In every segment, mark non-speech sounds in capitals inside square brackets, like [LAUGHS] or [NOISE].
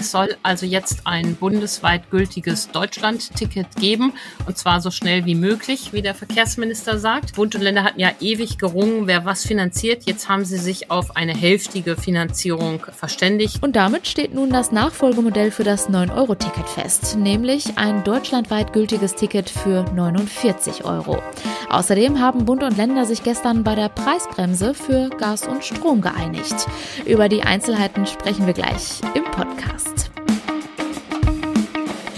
Es soll also jetzt ein bundesweit gültiges Deutschland-Ticket geben und zwar so schnell wie möglich, wie der Verkehrsminister sagt. Bund und Länder hatten ja ewig gerungen, wer was finanziert. Jetzt haben sie sich auf eine hälftige Finanzierung verständigt. Und damit steht nun das Nachfolgemodell für das 9-Euro-Ticket fest, nämlich ein deutschlandweit gültiges Ticket für 49 Euro. Außerdem haben Bund und Länder sich gestern bei der Preisbremse für Gas und Strom geeinigt. Über die Einzelheiten sprechen wir gleich im Podcast.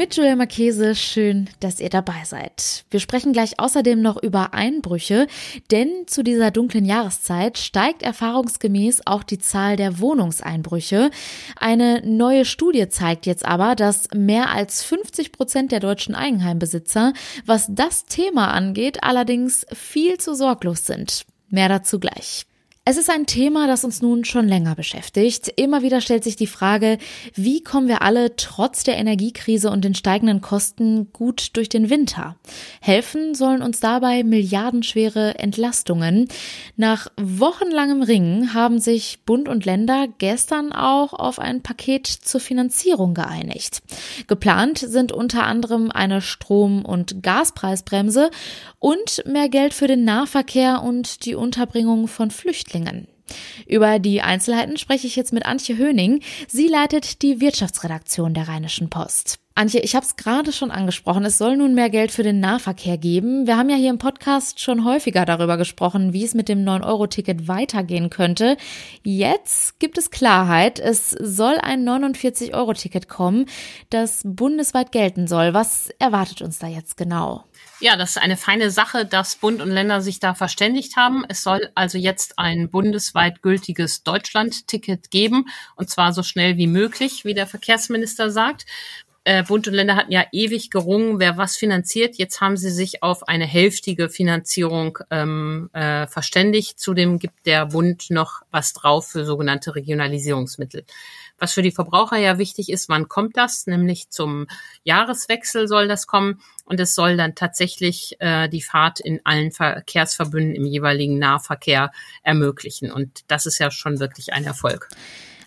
Mit Julia Marchese, schön, dass ihr dabei seid. Wir sprechen gleich außerdem noch über Einbrüche, denn zu dieser dunklen Jahreszeit steigt erfahrungsgemäß auch die Zahl der Wohnungseinbrüche. Eine neue Studie zeigt jetzt aber, dass mehr als 50 Prozent der deutschen Eigenheimbesitzer, was das Thema angeht, allerdings viel zu sorglos sind. Mehr dazu gleich. Es ist ein Thema, das uns nun schon länger beschäftigt. Immer wieder stellt sich die Frage, wie kommen wir alle trotz der Energiekrise und den steigenden Kosten gut durch den Winter? Helfen sollen uns dabei milliardenschwere Entlastungen. Nach wochenlangem Ringen haben sich Bund und Länder gestern auch auf ein Paket zur Finanzierung geeinigt. Geplant sind unter anderem eine Strom- und Gaspreisbremse und mehr Geld für den Nahverkehr und die Unterbringung von Flüchtlingen. Flüchtlingen. Über die Einzelheiten spreche ich jetzt mit Antje Höning. Sie leitet die Wirtschaftsredaktion der Rheinischen Post. Antje, ich habe es gerade schon angesprochen, es soll nun mehr Geld für den Nahverkehr geben. Wir haben ja hier im Podcast schon häufiger darüber gesprochen, wie es mit dem 9-Euro-Ticket weitergehen könnte. Jetzt gibt es Klarheit. Es soll ein 49-Euro-Ticket kommen, das bundesweit gelten soll. Was erwartet uns da jetzt genau? Ja, das ist eine feine Sache, dass Bund und Länder sich da verständigt haben. Es soll also jetzt ein bundesweit gültiges Deutschland-Ticket geben, und zwar so schnell wie möglich, wie der Verkehrsminister sagt. Äh, Bund und Länder hatten ja ewig gerungen, wer was finanziert. Jetzt haben sie sich auf eine hälftige Finanzierung ähm, äh, verständigt. Zudem gibt der Bund noch was drauf für sogenannte Regionalisierungsmittel. Was für die Verbraucher ja wichtig ist, wann kommt das? Nämlich zum Jahreswechsel soll das kommen und es soll dann tatsächlich äh, die Fahrt in allen Verkehrsverbünden im jeweiligen Nahverkehr ermöglichen. Und das ist ja schon wirklich ein Erfolg.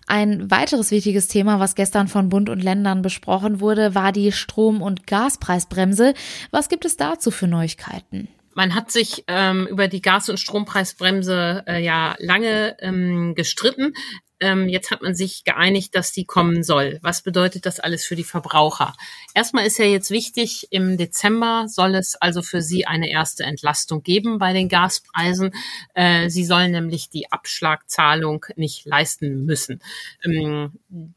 Ein weiteres wichtiges Thema, was gestern von Bund und Ländern besprochen wurde, war die Strom- und Gaspreisbremse. Was gibt es dazu für Neuigkeiten? Man hat sich ähm, über die Gas- und Strompreisbremse äh, ja lange ähm, gestritten. Ähm, jetzt hat man sich geeinigt, dass die kommen soll. Was bedeutet das alles für die Verbraucher? Erstmal ist ja jetzt wichtig, im Dezember soll es also für Sie eine erste Entlastung geben bei den Gaspreisen. Äh, Sie sollen nämlich die Abschlagzahlung nicht leisten müssen. Ähm,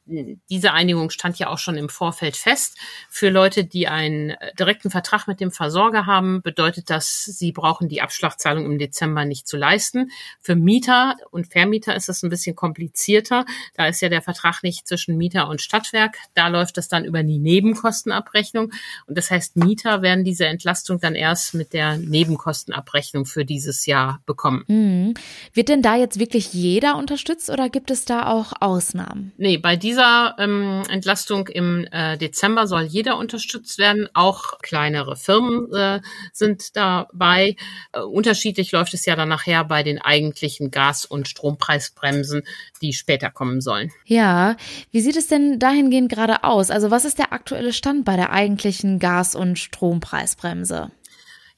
diese Einigung stand ja auch schon im Vorfeld fest. Für Leute, die einen direkten Vertrag mit dem Versorger haben, bedeutet das, sie brauchen die Abschlagzahlung im Dezember nicht zu leisten. Für Mieter und Vermieter ist das ein bisschen kompliziert komplizierter. Da ist ja der Vertrag nicht zwischen Mieter und Stadtwerk. Da läuft das dann über die Nebenkostenabrechnung. Und das heißt, Mieter werden diese Entlastung dann erst mit der Nebenkostenabrechnung für dieses Jahr bekommen. Mhm. Wird denn da jetzt wirklich jeder unterstützt oder gibt es da auch Ausnahmen? Nee, bei dieser ähm, Entlastung im äh, Dezember soll jeder unterstützt werden. Auch kleinere Firmen äh, sind dabei. Äh, unterschiedlich läuft es ja dann nachher bei den eigentlichen Gas- und Strompreisbremsen, die später kommen sollen. Ja, wie sieht es denn dahingehend gerade aus? Also was ist der aktuelle Stand bei der eigentlichen Gas- und Strompreisbremse?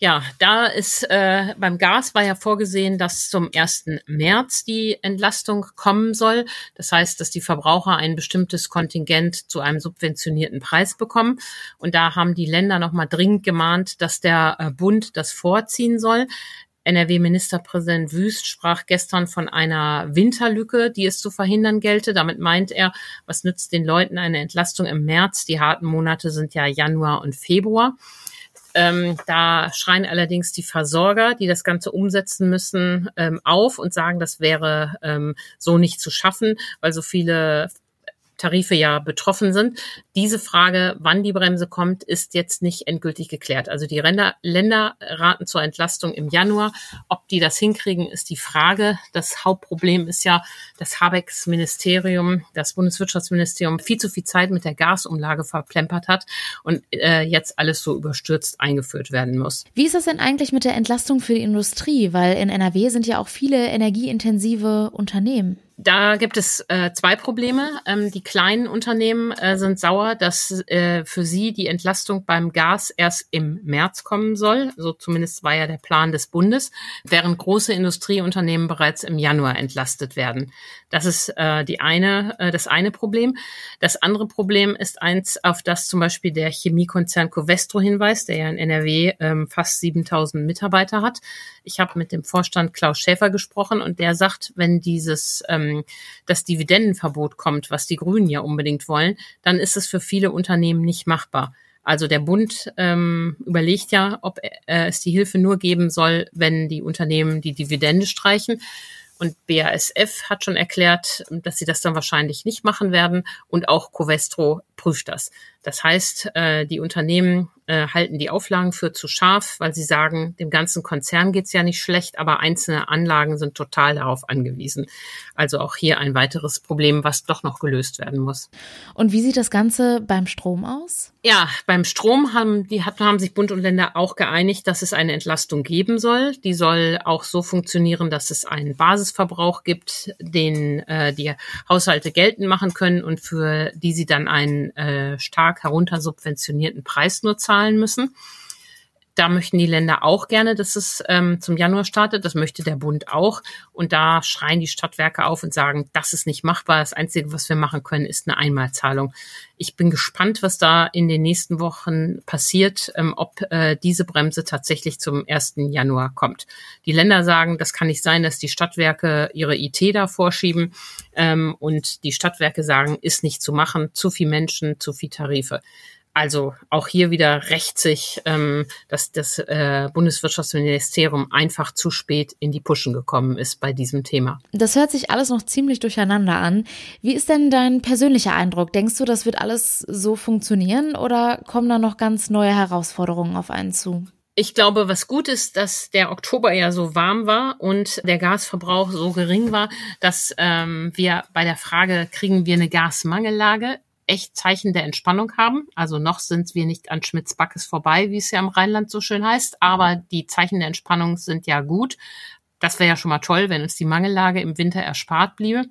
Ja, da ist äh, beim Gas war ja vorgesehen, dass zum 1. März die Entlastung kommen soll. Das heißt, dass die Verbraucher ein bestimmtes Kontingent zu einem subventionierten Preis bekommen. Und da haben die Länder nochmal dringend gemahnt, dass der äh, Bund das vorziehen soll. NRW-Ministerpräsident Wüst sprach gestern von einer Winterlücke, die es zu verhindern gelte. Damit meint er, was nützt den Leuten eine Entlastung im März? Die harten Monate sind ja Januar und Februar. Ähm, da schreien allerdings die Versorger, die das Ganze umsetzen müssen, ähm, auf und sagen, das wäre ähm, so nicht zu schaffen, weil so viele Tarife ja betroffen sind. Diese Frage, wann die Bremse kommt, ist jetzt nicht endgültig geklärt. Also die Länder, Länder raten zur Entlastung im Januar. Ob die das hinkriegen, ist die Frage. Das Hauptproblem ist ja, dass Habecks Ministerium, das Bundeswirtschaftsministerium viel zu viel Zeit mit der Gasumlage verplempert hat und äh, jetzt alles so überstürzt eingeführt werden muss. Wie ist das denn eigentlich mit der Entlastung für die Industrie? Weil in NRW sind ja auch viele energieintensive Unternehmen. Da gibt es äh, zwei Probleme. Ähm, die kleinen Unternehmen äh, sind sauer, dass äh, für sie die Entlastung beim Gas erst im März kommen soll. So zumindest war ja der Plan des Bundes, während große Industrieunternehmen bereits im Januar entlastet werden. Das ist äh, die eine, äh, das eine Problem. Das andere Problem ist eins, auf das zum Beispiel der Chemiekonzern Covestro hinweist, der ja in NRW ähm, fast 7000 Mitarbeiter hat. Ich habe mit dem Vorstand Klaus Schäfer gesprochen und der sagt, wenn dieses ähm, das Dividendenverbot kommt, was die Grünen ja unbedingt wollen, dann ist es für viele Unternehmen nicht machbar. Also der Bund ähm, überlegt ja, ob äh, es die Hilfe nur geben soll, wenn die Unternehmen die Dividende streichen. Und BASF hat schon erklärt, dass sie das dann wahrscheinlich nicht machen werden. Und auch Covestro prüft das. Das heißt, äh, die Unternehmen äh, halten die Auflagen für zu scharf, weil sie sagen, dem ganzen Konzern geht's ja nicht schlecht, aber einzelne Anlagen sind total darauf angewiesen. Also auch hier ein weiteres Problem, was doch noch gelöst werden muss. Und wie sieht das Ganze beim Strom aus? Ja, beim Strom haben, die haben sich Bund und Länder auch geeinigt, dass es eine Entlastung geben soll. Die soll auch so funktionieren, dass es einen Basisverbrauch gibt, den äh, die Haushalte geltend machen können und für die sie dann einen äh, stark heruntersubventionierten Preis nur zahlen müssen. Da möchten die Länder auch gerne, dass es ähm, zum Januar startet. Das möchte der Bund auch. Und da schreien die Stadtwerke auf und sagen, das ist nicht machbar. Das Einzige, was wir machen können, ist eine Einmalzahlung. Ich bin gespannt, was da in den nächsten Wochen passiert, ähm, ob äh, diese Bremse tatsächlich zum 1. Januar kommt. Die Länder sagen, das kann nicht sein, dass die Stadtwerke ihre IT da vorschieben. Ähm, und die Stadtwerke sagen, ist nicht zu machen, zu viel Menschen, zu viel Tarife. Also auch hier wieder rächt sich, ähm, dass das äh, Bundeswirtschaftsministerium einfach zu spät in die Puschen gekommen ist bei diesem Thema. Das hört sich alles noch ziemlich durcheinander an. Wie ist denn dein persönlicher Eindruck? Denkst du, das wird alles so funktionieren oder kommen da noch ganz neue Herausforderungen auf einen zu? Ich glaube, was gut ist, dass der Oktober ja so warm war und der Gasverbrauch so gering war, dass ähm, wir bei der Frage, kriegen wir eine Gasmangellage, echt Zeichen der Entspannung haben. Also noch sind wir nicht an Schmitz Backes vorbei, wie es ja im Rheinland so schön heißt, aber die Zeichen der Entspannung sind ja gut. Das wäre ja schon mal toll, wenn uns die Mangellage im Winter erspart bliebe.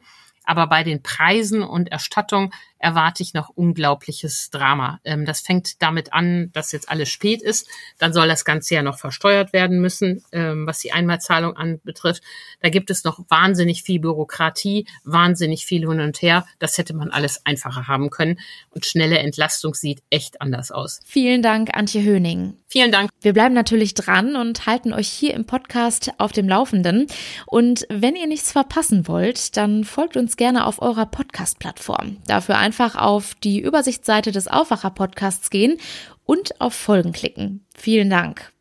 Aber bei den Preisen und Erstattung erwarte ich noch unglaubliches Drama. Ähm, das fängt damit an, dass jetzt alles spät ist. Dann soll das Ganze ja noch versteuert werden müssen, ähm, was die Einmalzahlung anbetrifft. Da gibt es noch wahnsinnig viel Bürokratie, wahnsinnig viel hin und her. Das hätte man alles einfacher haben können. Und schnelle Entlastung sieht echt anders aus. Vielen Dank, Antje Höning. Vielen Dank. Wir bleiben natürlich dran und halten euch hier im Podcast auf dem Laufenden. Und wenn ihr nichts verpassen wollt, dann folgt uns gerne auf eurer Podcast-Plattform. Dafür einfach auf die Übersichtsseite des Aufwacher-Podcasts gehen und auf Folgen klicken. Vielen Dank.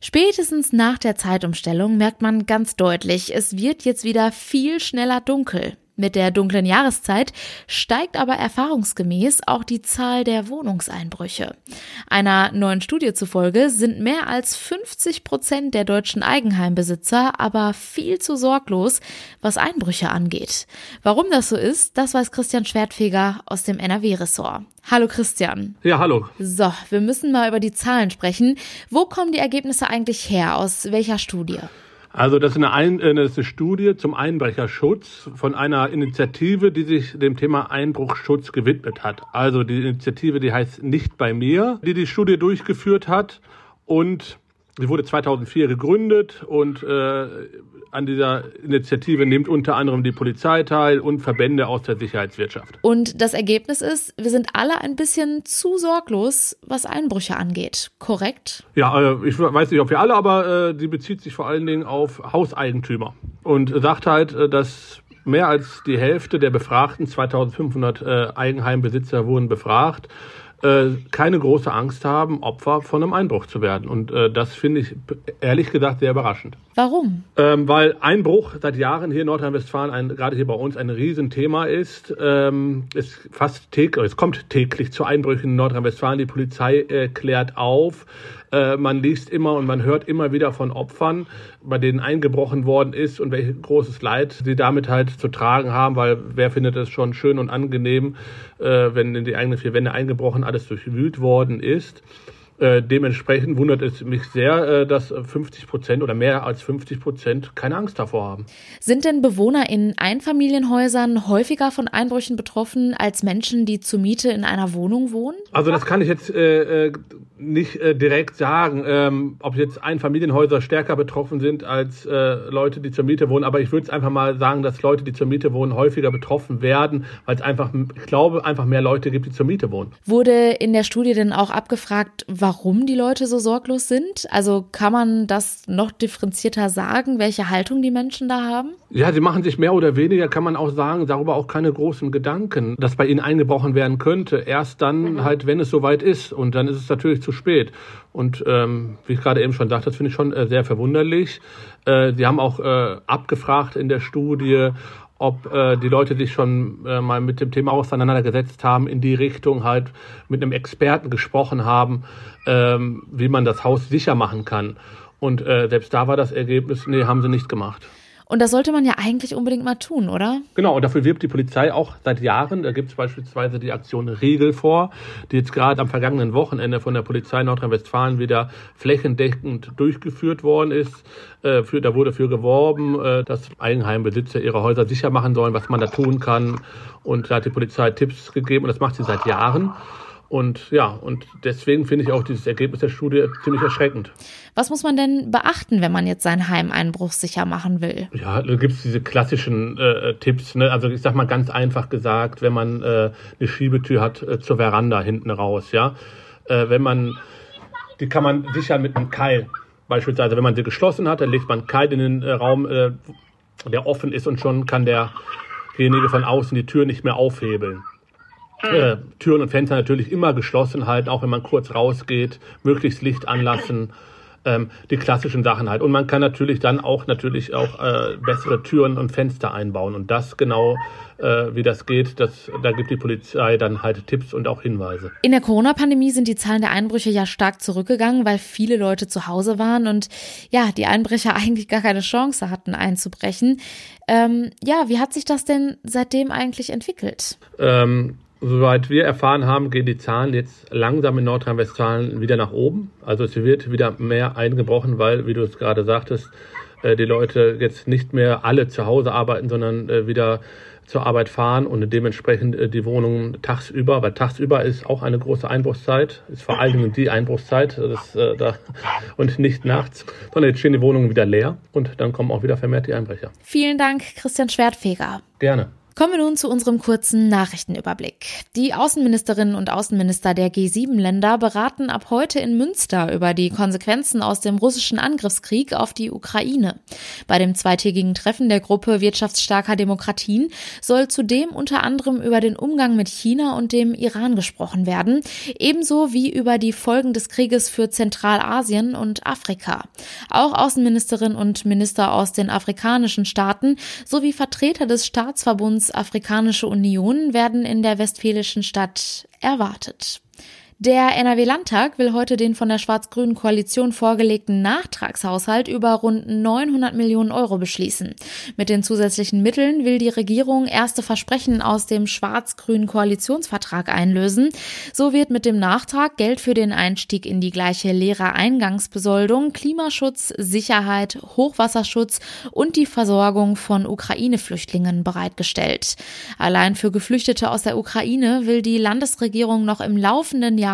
Spätestens nach der Zeitumstellung merkt man ganz deutlich, es wird jetzt wieder viel schneller dunkel. Mit der dunklen Jahreszeit steigt aber erfahrungsgemäß auch die Zahl der Wohnungseinbrüche. Einer neuen Studie zufolge sind mehr als 50 Prozent der deutschen Eigenheimbesitzer aber viel zu sorglos, was Einbrüche angeht. Warum das so ist, das weiß Christian Schwertfeger aus dem NRW-Ressort. Hallo Christian. Ja, hallo. So, wir müssen mal über die Zahlen sprechen. Wo kommen die Ergebnisse eigentlich her? Aus welcher Studie? Also das ist eine, Ein äh, das ist eine Studie zum Einbrecherschutz von einer Initiative, die sich dem Thema Einbruchschutz gewidmet hat. Also die Initiative, die heißt Nicht bei mir, die die Studie durchgeführt hat und sie wurde 2004 gegründet und äh, an dieser Initiative nimmt unter anderem die Polizei teil und Verbände aus der Sicherheitswirtschaft. Und das Ergebnis ist, wir sind alle ein bisschen zu sorglos, was Einbrüche angeht. Korrekt? Ja, äh, ich weiß nicht, ob wir alle, aber äh, die bezieht sich vor allen Dingen auf Hauseigentümer und sagt halt, äh, dass mehr als die Hälfte der Befragten, 2500 Eigenheimbesitzer wurden befragt, äh, keine große Angst haben, Opfer von einem Einbruch zu werden. Und äh, das finde ich ehrlich gesagt sehr überraschend. Warum? Ähm, weil Einbruch seit Jahren hier in Nordrhein-Westfalen, gerade hier bei uns, ein Riesenthema ist. Ähm, es, fast täglich, es kommt täglich zu Einbrüchen in Nordrhein-Westfalen. Die Polizei äh, klärt auf. Äh, man liest immer und man hört immer wieder von Opfern, bei denen eingebrochen worden ist und welches großes Leid sie damit halt zu tragen haben, weil wer findet es schon schön und angenehm, äh, wenn in die eigenen vier Wände eingebrochen alles durchwühlt worden ist. Äh, dementsprechend wundert es mich sehr, äh, dass 50 Prozent oder mehr als 50 Prozent keine Angst davor haben. Sind denn Bewohner in Einfamilienhäusern häufiger von Einbrüchen betroffen als Menschen, die zur Miete in einer Wohnung wohnen? Also das kann ich jetzt äh, äh nicht äh, direkt sagen, ähm, ob jetzt Einfamilienhäuser stärker betroffen sind als Leute, die zur Miete wohnen. Aber ich würde es einfach mal sagen, dass Leute, die zur Miete wohnen, häufiger betroffen werden, weil es einfach, ich glaube, einfach mehr Leute gibt, die zur Miete wohnen. Wurde in der Studie denn auch abgefragt, warum die Leute so sorglos sind? Also kann man das noch differenzierter sagen, welche Haltung die Menschen da haben? Ja, sie machen sich mehr oder weniger, kann man auch sagen, darüber auch keine großen Gedanken, dass bei ihnen eingebrochen werden könnte. Erst dann mhm. halt, wenn es soweit ist. Und dann ist es natürlich zu spät. Und ähm, wie ich gerade eben schon sagte, das finde ich schon äh, sehr verwunderlich. Äh, sie haben auch äh, abgefragt in der Studie, ob äh, die Leute sich schon äh, mal mit dem Thema auseinandergesetzt haben, in die Richtung halt mit einem Experten gesprochen haben, ähm, wie man das Haus sicher machen kann. Und äh, selbst da war das Ergebnis, nee, haben sie nicht gemacht. Und das sollte man ja eigentlich unbedingt mal tun, oder? Genau, und dafür wirbt die Polizei auch seit Jahren. Da gibt es beispielsweise die Aktion Regel vor, die jetzt gerade am vergangenen Wochenende von der Polizei Nordrhein-Westfalen wieder flächendeckend durchgeführt worden ist. Äh, für, da wurde für geworben, äh, dass Eigenheimbesitzer ihre Häuser sicher machen sollen, was man da tun kann. Und da hat die Polizei Tipps gegeben und das macht sie seit Jahren. Und ja, und deswegen finde ich auch dieses Ergebnis der Studie ziemlich erschreckend. Was muss man denn beachten, wenn man jetzt sein Heim einbruchsicher machen will? Ja, da gibt es diese klassischen äh, Tipps. Ne? Also ich sag mal ganz einfach gesagt, wenn man äh, eine Schiebetür hat äh, zur Veranda hinten raus, ja. Äh, wenn man, die kann man sichern mit einem Keil. Beispielsweise, wenn man sie geschlossen hat, dann legt man einen Keil in den äh, Raum, äh, der offen ist und schon kann derjenige von außen die Tür nicht mehr aufhebeln äh, Türen und Fenster natürlich immer geschlossen halten, auch wenn man kurz rausgeht, möglichst Licht anlassen, ähm, die klassischen Sachen halt. Und man kann natürlich dann auch natürlich auch äh, bessere Türen und Fenster einbauen. Und das genau, äh, wie das geht, das, da gibt die Polizei dann halt Tipps und auch Hinweise. In der Corona-Pandemie sind die Zahlen der Einbrüche ja stark zurückgegangen, weil viele Leute zu Hause waren und ja, die Einbrecher [LAUGHS] eigentlich gar keine Chance hatten einzubrechen. Ähm, ja, wie hat sich das denn seitdem eigentlich entwickelt? Ähm, Soweit wir erfahren haben, gehen die Zahlen jetzt langsam in Nordrhein-Westfalen wieder nach oben. Also es wird wieder mehr eingebrochen, weil, wie du es gerade sagtest, äh, die Leute jetzt nicht mehr alle zu Hause arbeiten, sondern äh, wieder zur Arbeit fahren und dementsprechend äh, die Wohnungen tagsüber, weil tagsüber ist auch eine große Einbruchszeit, ist vor allen Dingen die Einbruchszeit das, da, und nicht nachts, sondern jetzt stehen die Wohnungen wieder leer und dann kommen auch wieder vermehrt die Einbrecher. Vielen Dank, Christian Schwertfeger. Gerne. Kommen wir nun zu unserem kurzen Nachrichtenüberblick. Die Außenministerinnen und Außenminister der G7-Länder beraten ab heute in Münster über die Konsequenzen aus dem russischen Angriffskrieg auf die Ukraine. Bei dem zweitägigen Treffen der Gruppe wirtschaftsstarker Demokratien soll zudem unter anderem über den Umgang mit China und dem Iran gesprochen werden, ebenso wie über die Folgen des Krieges für Zentralasien und Afrika. Auch Außenministerinnen und Minister aus den afrikanischen Staaten sowie Vertreter des Staatsverbunds Afrikanische Union werden in der westfälischen Stadt erwartet. Der NRW-Landtag will heute den von der schwarz-grünen Koalition vorgelegten Nachtragshaushalt über rund 900 Millionen Euro beschließen. Mit den zusätzlichen Mitteln will die Regierung erste Versprechen aus dem schwarz-grünen Koalitionsvertrag einlösen. So wird mit dem Nachtrag Geld für den Einstieg in die gleiche Lehrereingangsbesoldung, Klimaschutz, Sicherheit, Hochwasserschutz und die Versorgung von Ukraine-Flüchtlingen bereitgestellt. Allein für Geflüchtete aus der Ukraine will die Landesregierung noch im laufenden Jahr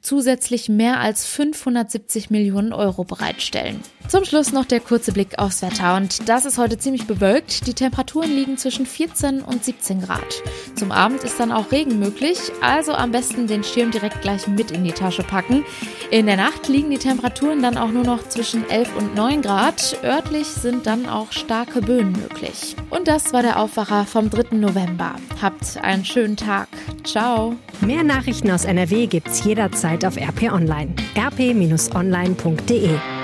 zusätzlich mehr als 570 Millionen Euro bereitstellen. Zum Schluss noch der kurze Blick aufs Wetter und das ist heute ziemlich bewölkt. Die Temperaturen liegen zwischen 14 und 17 Grad. Zum Abend ist dann auch Regen möglich, also am besten den Schirm direkt gleich mit in die Tasche packen. In der Nacht liegen die Temperaturen dann auch nur noch zwischen 11 und 9 Grad. Örtlich sind dann auch starke Böen möglich. Und das war der Aufwacher vom 3. November. Habt einen schönen Tag. Ciao. Mehr Nachrichten aus NRW gibt gibt's jederzeit auf RP Online. rp-online.de